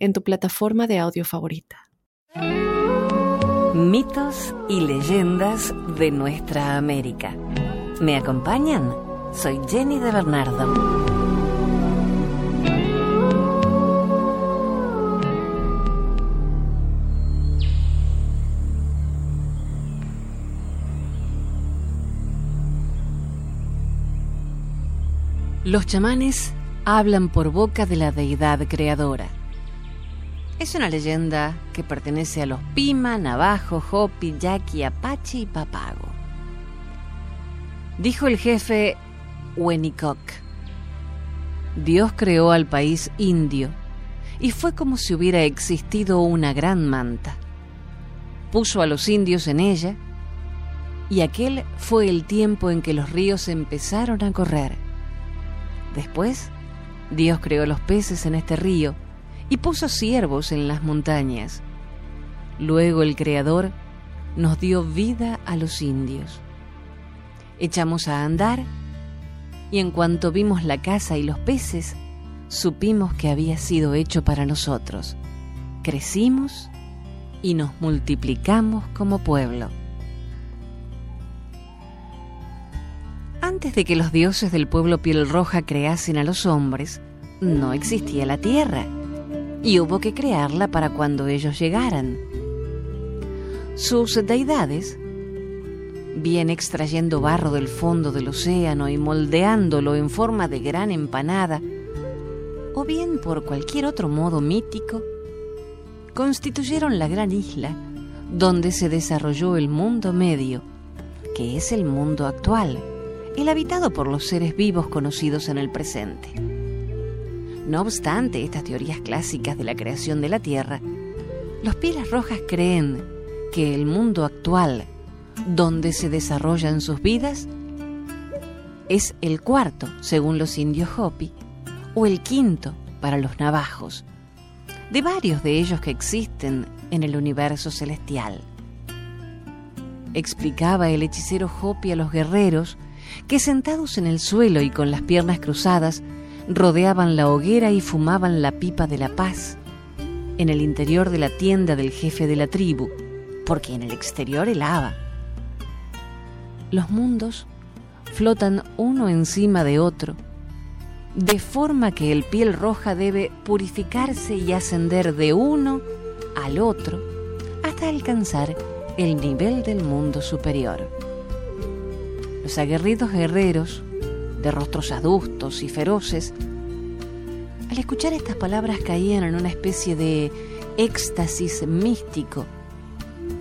en tu plataforma de audio favorita. Mitos y leyendas de nuestra América. ¿Me acompañan? Soy Jenny de Bernardo. Los chamanes hablan por boca de la deidad creadora. Es una leyenda que pertenece a los Pima, Navajo, Hopi, Yaqui, Apache y Papago. Dijo el jefe Winnicott, Dios creó al país indio y fue como si hubiera existido una gran manta. Puso a los indios en ella y aquel fue el tiempo en que los ríos empezaron a correr Después, Dios creó los peces en este río y puso ciervos en las montañas. Luego el Creador nos dio vida a los indios. Echamos a andar y en cuanto vimos la casa y los peces, supimos que había sido hecho para nosotros. Crecimos y nos multiplicamos como pueblo. Antes de que los dioses del pueblo piel roja creasen a los hombres, no existía la tierra y hubo que crearla para cuando ellos llegaran. Sus deidades, bien extrayendo barro del fondo del océano y moldeándolo en forma de gran empanada, o bien por cualquier otro modo mítico, constituyeron la gran isla donde se desarrolló el mundo medio, que es el mundo actual el habitado por los seres vivos conocidos en el presente. No obstante estas teorías clásicas de la creación de la Tierra, los Pieles Rojas creen que el mundo actual, donde se desarrollan sus vidas, es el cuarto, según los indios Hopi, o el quinto para los navajos, de varios de ellos que existen en el universo celestial. Explicaba el hechicero Hopi a los guerreros que sentados en el suelo y con las piernas cruzadas, rodeaban la hoguera y fumaban la pipa de la paz en el interior de la tienda del jefe de la tribu, porque en el exterior helaba. Los mundos flotan uno encima de otro, de forma que el piel roja debe purificarse y ascender de uno al otro hasta alcanzar el nivel del mundo superior. Los aguerridos guerreros, de rostros adustos y feroces, al escuchar estas palabras caían en una especie de éxtasis místico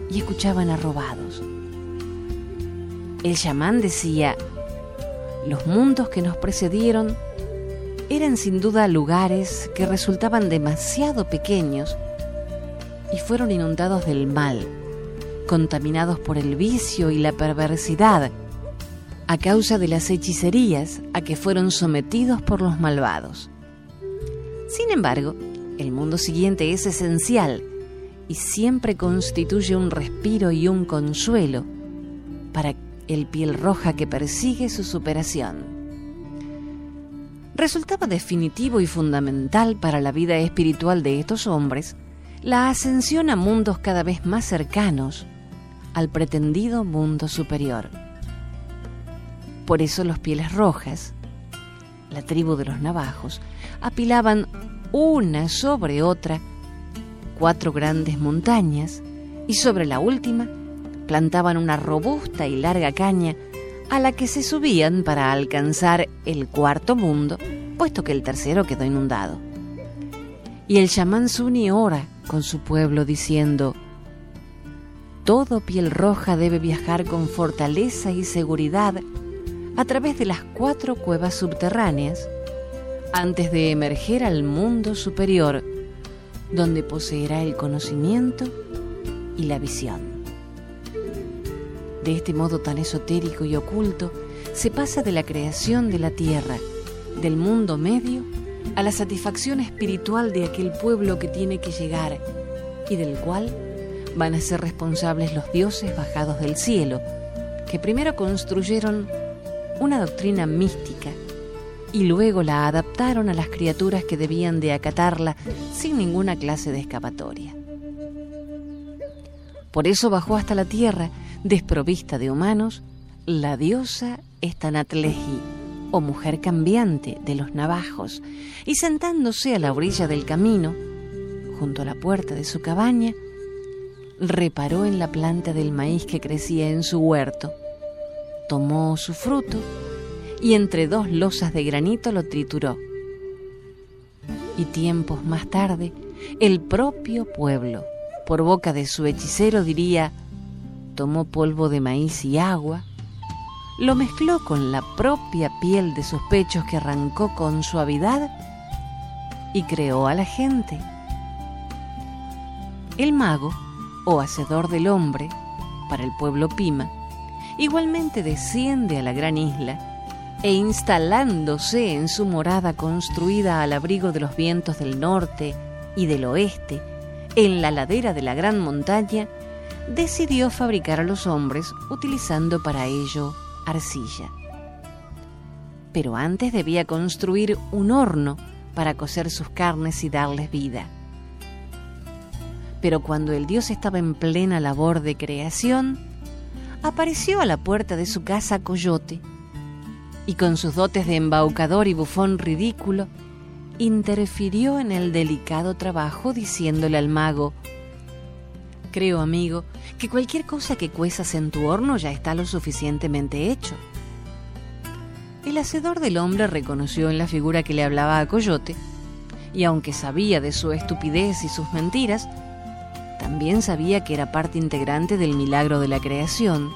y escuchaban arrobados. El chamán decía, los mundos que nos precedieron eran sin duda lugares que resultaban demasiado pequeños y fueron inundados del mal, contaminados por el vicio y la perversidad a causa de las hechicerías a que fueron sometidos por los malvados. Sin embargo, el mundo siguiente es esencial y siempre constituye un respiro y un consuelo para el piel roja que persigue su superación. Resultaba definitivo y fundamental para la vida espiritual de estos hombres la ascensión a mundos cada vez más cercanos al pretendido mundo superior. Por eso los pieles rojas, la tribu de los navajos, apilaban una sobre otra cuatro grandes montañas y sobre la última plantaban una robusta y larga caña a la que se subían para alcanzar el cuarto mundo, puesto que el tercero quedó inundado. Y el chamán Suni ora con su pueblo diciendo, Todo piel roja debe viajar con fortaleza y seguridad a través de las cuatro cuevas subterráneas antes de emerger al mundo superior, donde poseerá el conocimiento y la visión. De este modo tan esotérico y oculto, se pasa de la creación de la tierra, del mundo medio, a la satisfacción espiritual de aquel pueblo que tiene que llegar y del cual van a ser responsables los dioses bajados del cielo, que primero construyeron una doctrina mística y luego la adaptaron a las criaturas que debían de acatarla sin ninguna clase de escapatoria. Por eso bajó hasta la tierra, desprovista de humanos, la diosa Estanatleji, o mujer cambiante de los navajos, y sentándose a la orilla del camino, junto a la puerta de su cabaña, reparó en la planta del maíz que crecía en su huerto, tomó su fruto y entre dos losas de granito lo trituró. Y tiempos más tarde, el propio pueblo, por boca de su hechicero, diría, tomó polvo de maíz y agua, lo mezcló con la propia piel de sus pechos que arrancó con suavidad y creó a la gente. El mago, o hacedor del hombre, para el pueblo Pima, igualmente desciende a la gran isla e instalándose en su morada construida al abrigo de los vientos del norte y del oeste, en la ladera de la gran montaña, decidió fabricar a los hombres utilizando para ello arcilla. Pero antes debía construir un horno para cocer sus carnes y darles vida. Pero cuando el dios estaba en plena labor de creación, apareció a la puerta de su casa Coyote, y con sus dotes de embaucador y bufón ridículo, interfirió en el delicado trabajo diciéndole al mago, Creo, amigo, que cualquier cosa que cuezas en tu horno ya está lo suficientemente hecho. El hacedor del hombre reconoció en la figura que le hablaba a Coyote, y aunque sabía de su estupidez y sus mentiras, también sabía que era parte integrante del milagro de la creación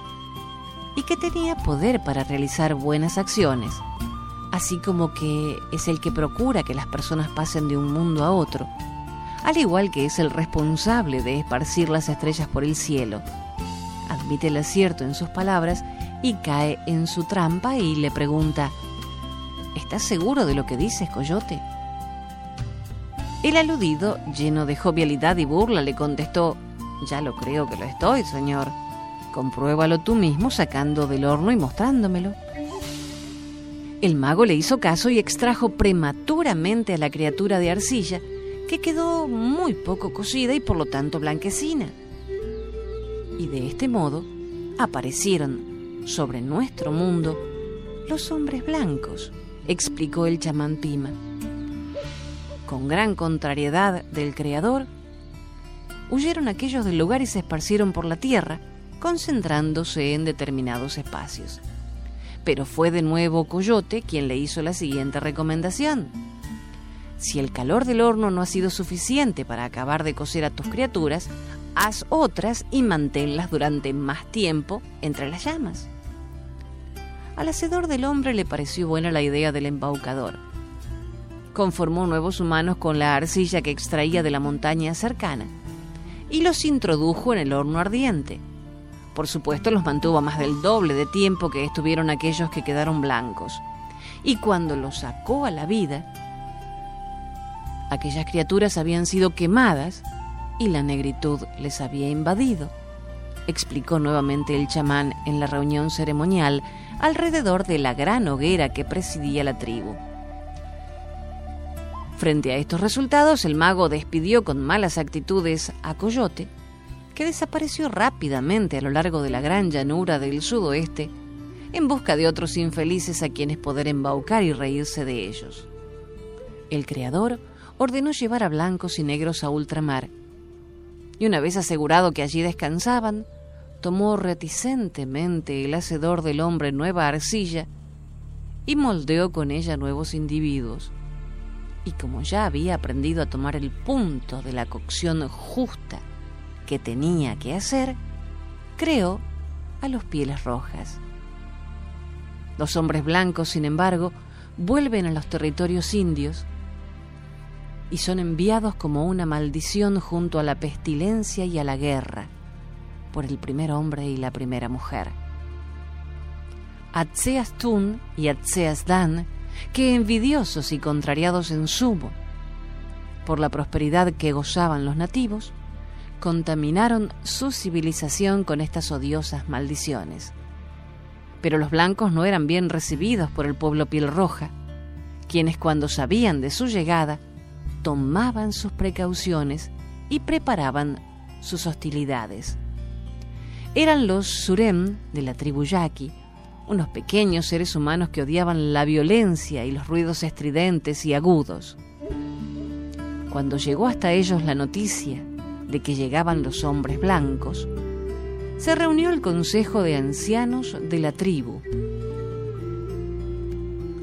y que tenía poder para realizar buenas acciones, así como que es el que procura que las personas pasen de un mundo a otro al igual que es el responsable de esparcir las estrellas por el cielo. Admite el acierto en sus palabras y cae en su trampa y le pregunta, ¿Estás seguro de lo que dices, Coyote? El aludido, lleno de jovialidad y burla, le contestó, Ya lo creo que lo estoy, señor. Compruébalo tú mismo sacando del horno y mostrándomelo. El mago le hizo caso y extrajo prematuramente a la criatura de arcilla, que quedó muy poco cocida y por lo tanto blanquecina. Y de este modo aparecieron sobre nuestro mundo los hombres blancos, explicó el chamán Pima. Con gran contrariedad del Creador, huyeron aquellos del lugar y se esparcieron por la tierra, concentrándose en determinados espacios. Pero fue de nuevo Coyote quien le hizo la siguiente recomendación si el calor del horno no ha sido suficiente para acabar de cocer a tus criaturas, haz otras y manténlas durante más tiempo entre las llamas. Al hacedor del hombre le pareció buena la idea del embaucador. Conformó nuevos humanos con la arcilla que extraía de la montaña cercana y los introdujo en el horno ardiente. Por supuesto los mantuvo más del doble de tiempo que estuvieron aquellos que quedaron blancos. Y cuando los sacó a la vida, Aquellas criaturas habían sido quemadas y la negritud les había invadido, explicó nuevamente el chamán en la reunión ceremonial alrededor de la gran hoguera que presidía la tribu. Frente a estos resultados, el mago despidió con malas actitudes a Coyote, que desapareció rápidamente a lo largo de la gran llanura del sudoeste en busca de otros infelices a quienes poder embaucar y reírse de ellos. El creador ordenó llevar a blancos y negros a ultramar, y una vez asegurado que allí descansaban, tomó reticentemente el hacedor del hombre nueva arcilla y moldeó con ella nuevos individuos. Y como ya había aprendido a tomar el punto de la cocción justa que tenía que hacer, creó a los pieles rojas. Los hombres blancos, sin embargo, vuelven a los territorios indios y son enviados como una maldición junto a la pestilencia y a la guerra por el primer hombre y la primera mujer. Atseas Tun y Atseas Dan, que envidiosos y contrariados en sumo por la prosperidad que gozaban los nativos, contaminaron su civilización con estas odiosas maldiciones. Pero los blancos no eran bien recibidos por el pueblo piel roja, quienes cuando sabían de su llegada, tomaban sus precauciones y preparaban sus hostilidades. Eran los Surem de la tribu Yaqui, unos pequeños seres humanos que odiaban la violencia y los ruidos estridentes y agudos. Cuando llegó hasta ellos la noticia de que llegaban los hombres blancos, se reunió el consejo de ancianos de la tribu.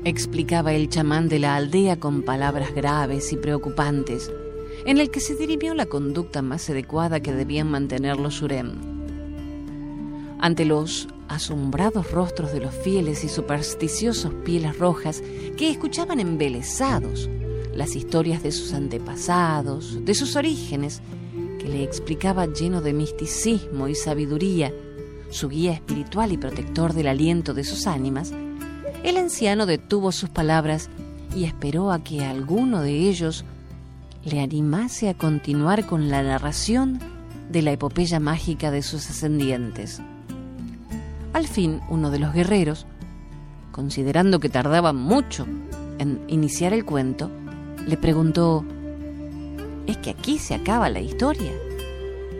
Explicaba el chamán de la aldea con palabras graves y preocupantes, en el que se dirimió la conducta más adecuada que debían mantener los Surem. Ante los asombrados rostros de los fieles y supersticiosos pieles rojas que escuchaban embelesados las historias de sus antepasados, de sus orígenes, que le explicaba lleno de misticismo y sabiduría, su guía espiritual y protector del aliento de sus ánimas, el anciano detuvo sus palabras y esperó a que alguno de ellos le animase a continuar con la narración de la epopeya mágica de sus ascendientes. Al fin, uno de los guerreros, considerando que tardaba mucho en iniciar el cuento, le preguntó, ¿es que aquí se acaba la historia?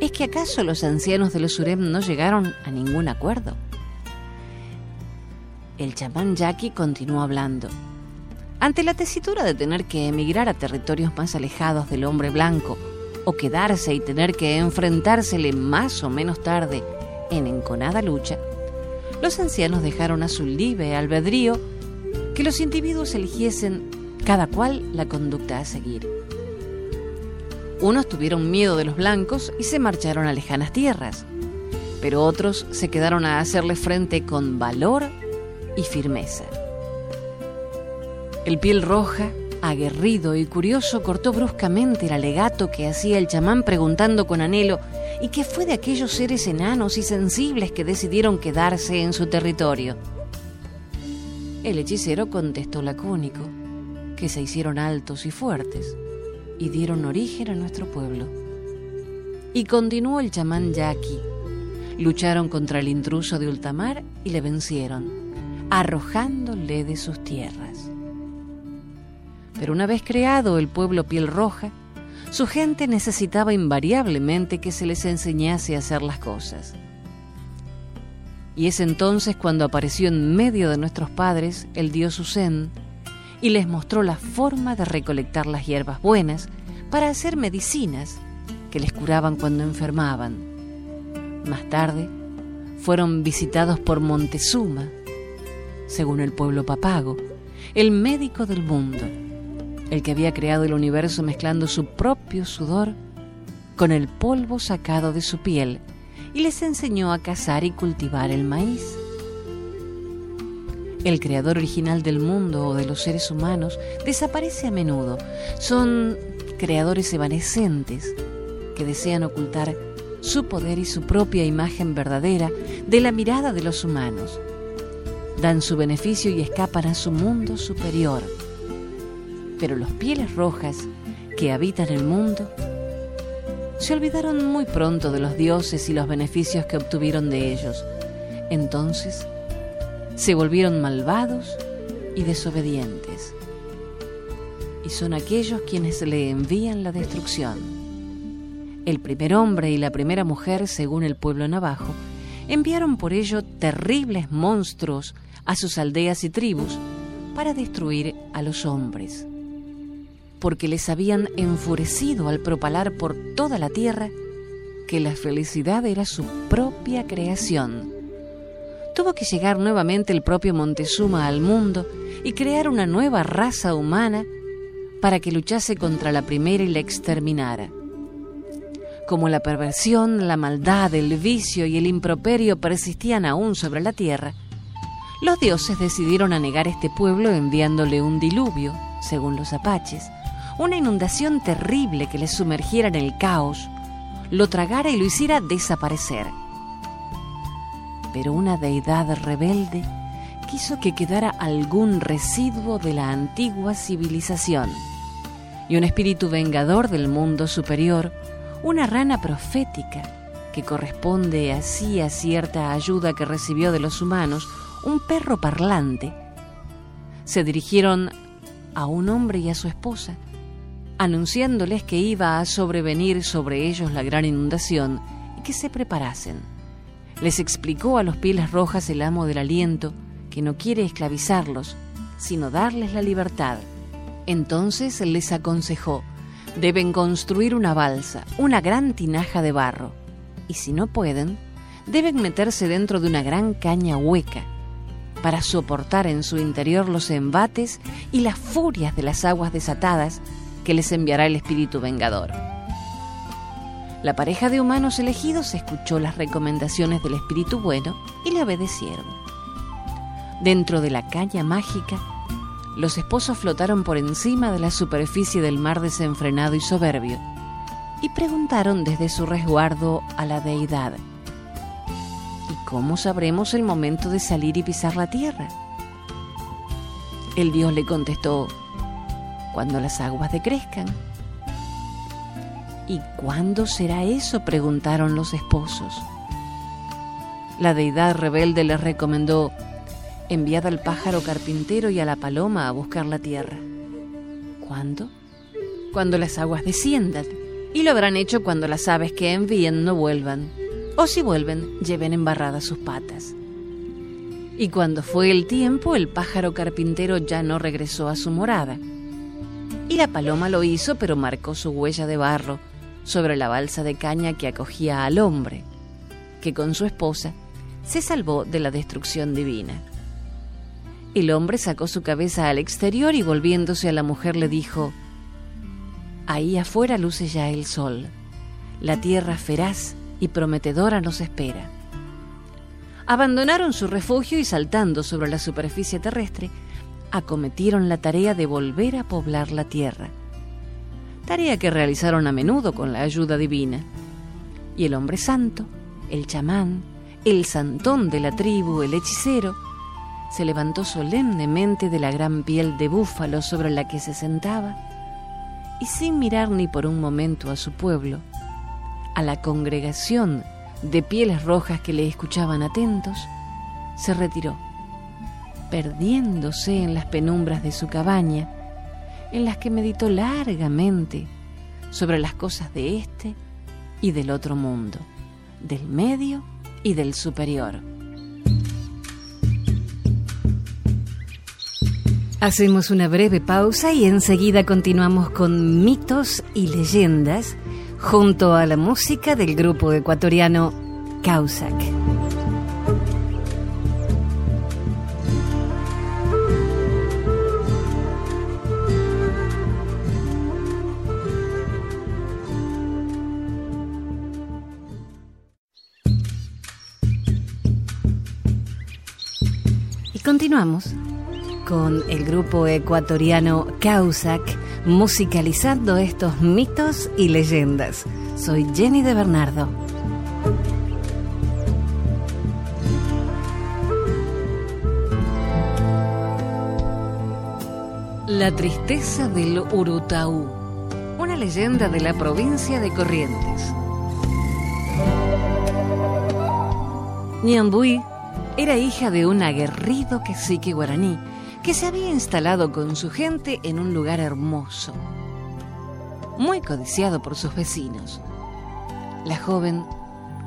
¿Es que acaso los ancianos de los Surem no llegaron a ningún acuerdo? El chamán Jackie continuó hablando. Ante la tesitura de tener que emigrar a territorios más alejados del hombre blanco, o quedarse y tener que enfrentársele más o menos tarde en enconada lucha, los ancianos dejaron a su libre albedrío que los individuos eligiesen cada cual la conducta a seguir. Unos tuvieron miedo de los blancos y se marcharon a lejanas tierras, pero otros se quedaron a hacerle frente con valor y firmeza. El piel roja, aguerrido y curioso, cortó bruscamente el alegato que hacía el chamán preguntando con anhelo y que fue de aquellos seres enanos y sensibles que decidieron quedarse en su territorio. El hechicero contestó lacónico, que se hicieron altos y fuertes y dieron origen a nuestro pueblo. Y continuó el chamán Yaqui. Lucharon contra el intruso de ultamar y le vencieron, arrojándole de sus tierras. Pero una vez creado el pueblo piel roja, su gente necesitaba invariablemente que se les enseñase a hacer las cosas. Y es entonces cuando apareció en medio de nuestros padres el dios Usen y les mostró la forma de recolectar las hierbas buenas para hacer medicinas que les curaban cuando enfermaban. Más tarde, fueron visitados por Montezuma, según el pueblo papago, el médico del mundo el que había creado el universo mezclando su propio sudor con el polvo sacado de su piel y les enseñó a cazar y cultivar el maíz. El creador original del mundo o de los seres humanos desaparece a menudo. Son creadores evanescentes que desean ocultar su poder y su propia imagen verdadera de la mirada de los humanos. Dan su beneficio y escapan a su mundo superior pero los pieles rojas que habitan el mundo se olvidaron muy pronto de los dioses y los beneficios que obtuvieron de ellos. Entonces se volvieron malvados y desobedientes. Y son aquellos quienes le envían la destrucción. El primer hombre y la primera mujer, según el pueblo navajo, enviaron por ello terribles monstruos a sus aldeas y tribus para destruir a los hombres porque les habían enfurecido al propalar por toda la tierra que la felicidad era su propia creación. Tuvo que llegar nuevamente el propio Montezuma al mundo y crear una nueva raza humana para que luchase contra la primera y la exterminara. Como la perversión, la maldad, el vicio y el improperio persistían aún sobre la tierra, los dioses decidieron anegar este pueblo enviándole un diluvio, según los apaches, una inundación terrible que le sumergiera en el caos, lo tragara y lo hiciera desaparecer. Pero una deidad rebelde quiso que quedara algún residuo de la antigua civilización. Y un espíritu vengador del mundo superior, una rana profética, que corresponde así a cierta ayuda que recibió de los humanos, un perro parlante, se dirigieron a un hombre y a su esposa, anunciándoles que iba a sobrevenir sobre ellos la gran inundación y que se preparasen. Les explicó a los pieles rojas el amo del aliento que no quiere esclavizarlos, sino darles la libertad. Entonces les aconsejó, deben construir una balsa, una gran tinaja de barro, y si no pueden, deben meterse dentro de una gran caña hueca para soportar en su interior los embates y las furias de las aguas desatadas que les enviará el espíritu vengador. La pareja de humanos elegidos escuchó las recomendaciones del espíritu bueno y le obedecieron. Dentro de la caña mágica, los esposos flotaron por encima de la superficie del mar desenfrenado y soberbio y preguntaron desde su resguardo a la deidad, ¿y cómo sabremos el momento de salir y pisar la tierra? El dios le contestó, cuando las aguas decrezcan. ¿Y cuándo será eso? preguntaron los esposos. La deidad rebelde les recomendó, enviad al pájaro carpintero y a la paloma a buscar la tierra. ¿Cuándo? Cuando las aguas desciendan. Y lo habrán hecho cuando las aves que envíen no vuelvan. O si vuelven, lleven embarradas sus patas. Y cuando fue el tiempo, el pájaro carpintero ya no regresó a su morada. Y la paloma lo hizo, pero marcó su huella de barro sobre la balsa de caña que acogía al hombre, que con su esposa se salvó de la destrucción divina. El hombre sacó su cabeza al exterior y volviéndose a la mujer le dijo, Ahí afuera luce ya el sol, la tierra feraz y prometedora nos espera. Abandonaron su refugio y saltando sobre la superficie terrestre, acometieron la tarea de volver a poblar la tierra, tarea que realizaron a menudo con la ayuda divina. Y el hombre santo, el chamán, el santón de la tribu, el hechicero, se levantó solemnemente de la gran piel de búfalo sobre la que se sentaba y sin mirar ni por un momento a su pueblo, a la congregación de pieles rojas que le escuchaban atentos, se retiró, perdiéndose en las penumbras de su cabaña, en las que meditó largamente sobre las cosas de este y del otro mundo, del medio y del superior. Hacemos una breve pausa y enseguida continuamos con mitos y leyendas junto a la música del grupo ecuatoriano Causac. Continuamos con el grupo ecuatoriano Causac, musicalizando estos mitos y leyendas. Soy Jenny de Bernardo. La tristeza del Urutaú, una leyenda de la provincia de Corrientes. Era hija de un aguerrido cacique guaraní que se había instalado con su gente en un lugar hermoso, muy codiciado por sus vecinos. La joven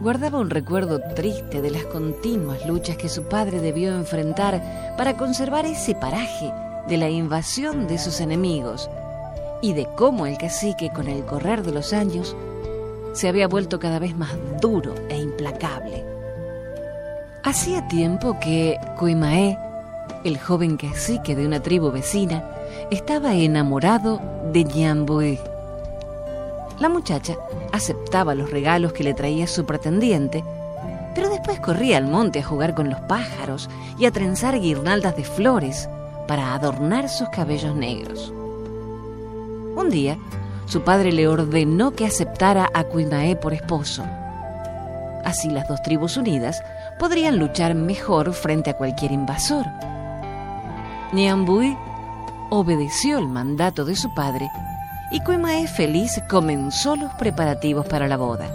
guardaba un recuerdo triste de las continuas luchas que su padre debió enfrentar para conservar ese paraje de la invasión de sus enemigos y de cómo el cacique con el correr de los años se había vuelto cada vez más duro e implacable. Hacía tiempo que Cuimaé el joven cacique de una tribu vecina, estaba enamorado de Ñambué. La muchacha aceptaba los regalos que le traía su pretendiente, pero después corría al monte a jugar con los pájaros y a trenzar guirnaldas de flores para adornar sus cabellos negros. Un día, su padre le ordenó que aceptara a Cuimae por esposo. Así las dos tribus unidas podrían luchar mejor frente a cualquier invasor. Niambui obedeció el mandato de su padre y Cuimae feliz comenzó los preparativos para la boda.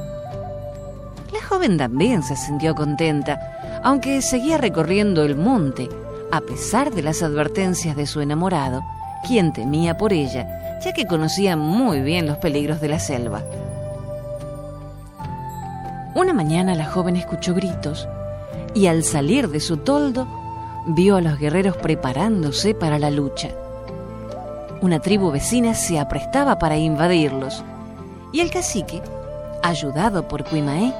La joven también se sintió contenta, aunque seguía recorriendo el monte, a pesar de las advertencias de su enamorado, quien temía por ella, ya que conocía muy bien los peligros de la selva. Una mañana la joven escuchó gritos y al salir de su toldo vio a los guerreros preparándose para la lucha. Una tribu vecina se aprestaba para invadirlos y el cacique, ayudado por Cuimaé,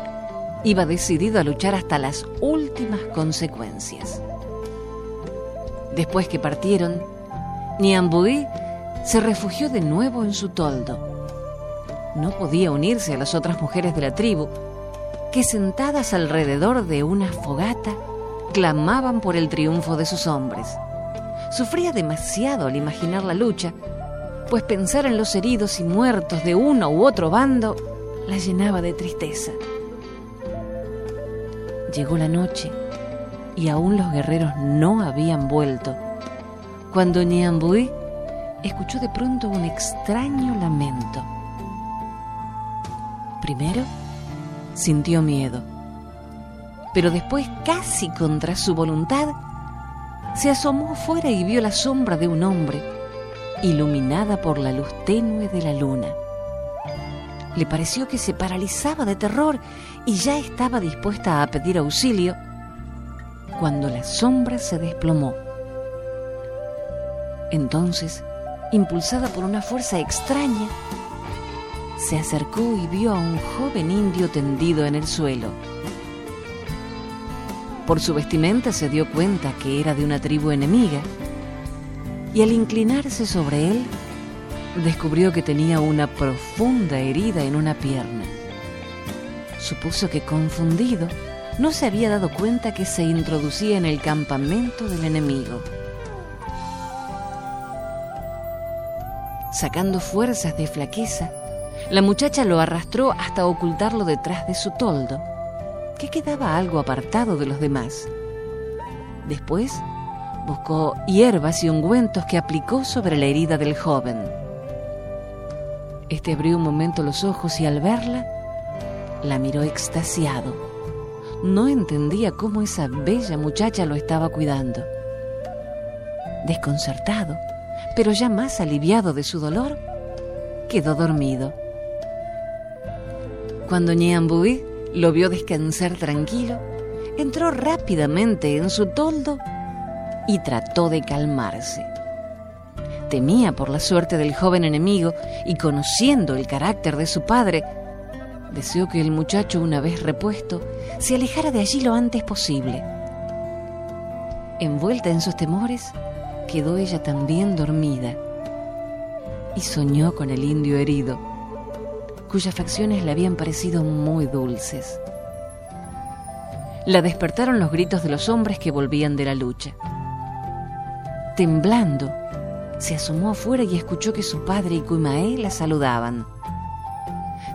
iba decidido a luchar hasta las últimas consecuencias. Después que partieron, Niambuí se refugió de nuevo en su toldo. No podía unirse a las otras mujeres de la tribu, que sentadas alrededor de una fogata clamaban por el triunfo de sus hombres. Sufría demasiado al imaginar la lucha, pues pensar en los heridos y muertos de uno u otro bando la llenaba de tristeza. Llegó la noche y aún los guerreros no habían vuelto, cuando Niambui escuchó de pronto un extraño lamento. Primero, sintió miedo, pero después, casi contra su voluntad, se asomó afuera y vio la sombra de un hombre, iluminada por la luz tenue de la luna. Le pareció que se paralizaba de terror y ya estaba dispuesta a pedir auxilio cuando la sombra se desplomó. Entonces, impulsada por una fuerza extraña, se acercó y vio a un joven indio tendido en el suelo. Por su vestimenta se dio cuenta que era de una tribu enemiga y al inclinarse sobre él descubrió que tenía una profunda herida en una pierna. Supuso que confundido no se había dado cuenta que se introducía en el campamento del enemigo. Sacando fuerzas de flaqueza, la muchacha lo arrastró hasta ocultarlo detrás de su toldo, que quedaba algo apartado de los demás. Después buscó hierbas y ungüentos que aplicó sobre la herida del joven. Este abrió un momento los ojos y al verla, la miró extasiado. No entendía cómo esa bella muchacha lo estaba cuidando. Desconcertado, pero ya más aliviado de su dolor, quedó dormido. Cuando Niambui lo vio descansar tranquilo, entró rápidamente en su toldo y trató de calmarse. Temía por la suerte del joven enemigo y conociendo el carácter de su padre, deseó que el muchacho, una vez repuesto, se alejara de allí lo antes posible. Envuelta en sus temores, quedó ella también dormida y soñó con el indio herido cuyas facciones le habían parecido muy dulces. La despertaron los gritos de los hombres que volvían de la lucha. Temblando, se asomó afuera y escuchó que su padre y Kuimae la saludaban.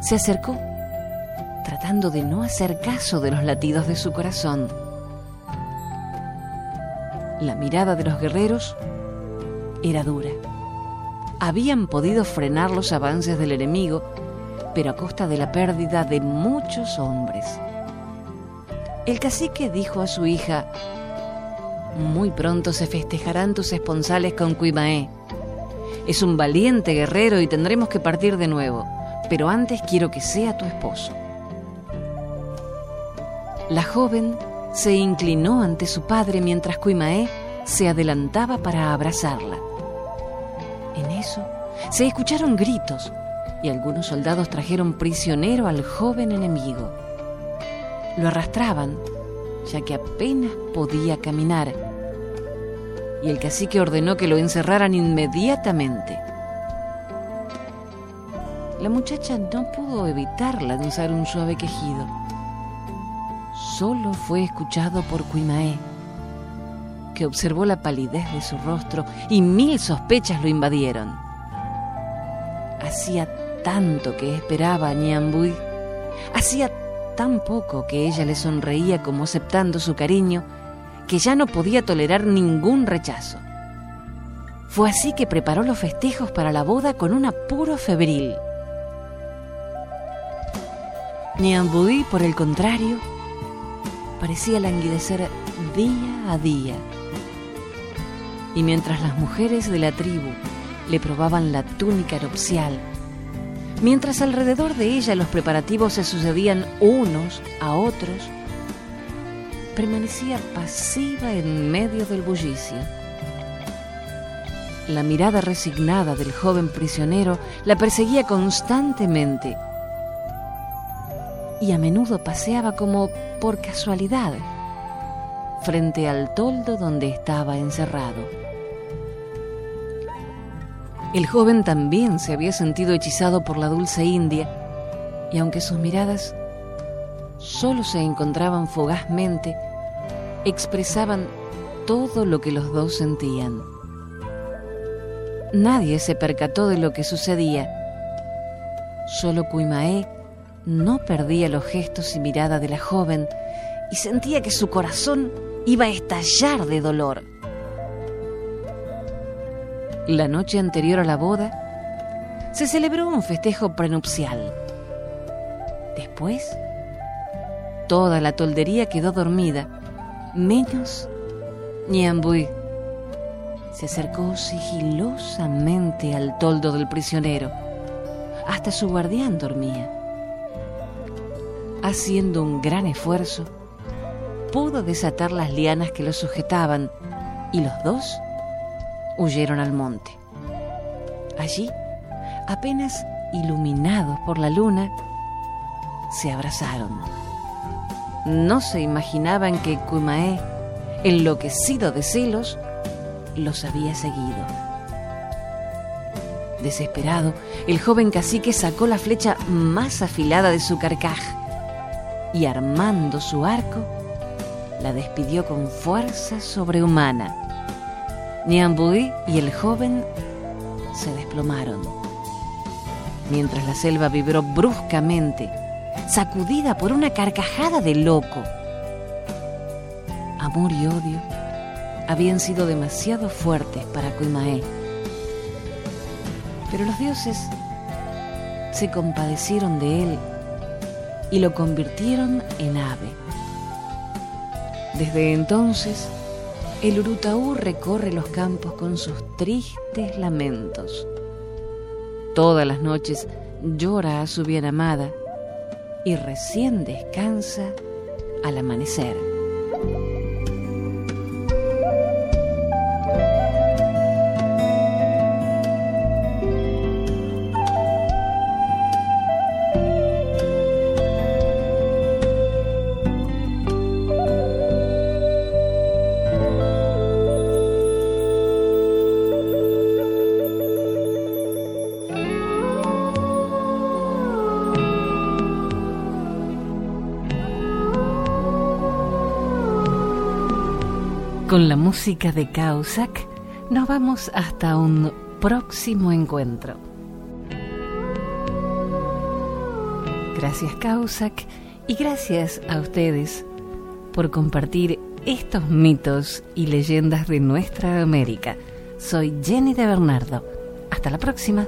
Se acercó, tratando de no hacer caso de los latidos de su corazón. La mirada de los guerreros era dura. Habían podido frenar los avances del enemigo pero a costa de la pérdida de muchos hombres. El cacique dijo a su hija, Muy pronto se festejarán tus esponsales con Cuimaé. Es un valiente guerrero y tendremos que partir de nuevo, pero antes quiero que sea tu esposo. La joven se inclinó ante su padre mientras Cuimaé se adelantaba para abrazarla. En eso se escucharon gritos y algunos soldados trajeron prisionero al joven enemigo. Lo arrastraban, ya que apenas podía caminar, y el cacique ordenó que lo encerraran inmediatamente. La muchacha no pudo evitar lanzar un suave quejido. Solo fue escuchado por Cuimaé, que observó la palidez de su rostro y mil sospechas lo invadieron. hacía tanto que esperaba a hacía tan poco que ella le sonreía como aceptando su cariño, que ya no podía tolerar ningún rechazo. Fue así que preparó los festejos para la boda con un apuro febril. Niambui, por el contrario, parecía languidecer día a día. Y mientras las mujeres de la tribu le probaban la túnica nupcial, mientras alrededor de ella los preparativos se sucedían unos a otros, permanecía pasiva en medio del bullicio. La mirada resignada del joven prisionero la perseguía constantemente y a menudo paseaba como por casualidad frente al toldo donde estaba encerrado. El joven también se había sentido hechizado por la dulce India, y aunque sus miradas solo se encontraban fugazmente, expresaban todo lo que los dos sentían. Nadie se percató de lo que sucedía. Solo Cuimaé no perdía los gestos y mirada de la joven y sentía que su corazón iba a estallar de dolor. La noche anterior a la boda, se celebró un festejo prenupcial. Después, toda la toldería quedó dormida, menos Niambui. Se acercó sigilosamente al toldo del prisionero. Hasta su guardián dormía. Haciendo un gran esfuerzo, pudo desatar las lianas que lo sujetaban y los dos huyeron al monte. Allí, apenas iluminados por la luna, se abrazaron. No se imaginaban que Kumae, enloquecido de celos, los había seguido. Desesperado, el joven cacique sacó la flecha más afilada de su carcaj y armando su arco, la despidió con fuerza sobrehumana. Niambui y el joven se desplomaron. Mientras la selva vibró bruscamente, sacudida por una carcajada de loco. Amor y odio habían sido demasiado fuertes para Kuimae. Pero los dioses se compadecieron de él y lo convirtieron en ave. Desde entonces, el Urutaú recorre los campos con sus tristes lamentos. Todas las noches llora a su bien amada y recién descansa al amanecer. Con la música de Causac nos vamos hasta un próximo encuentro. Gracias Causac y gracias a ustedes por compartir estos mitos y leyendas de nuestra América. Soy Jenny de Bernardo. Hasta la próxima.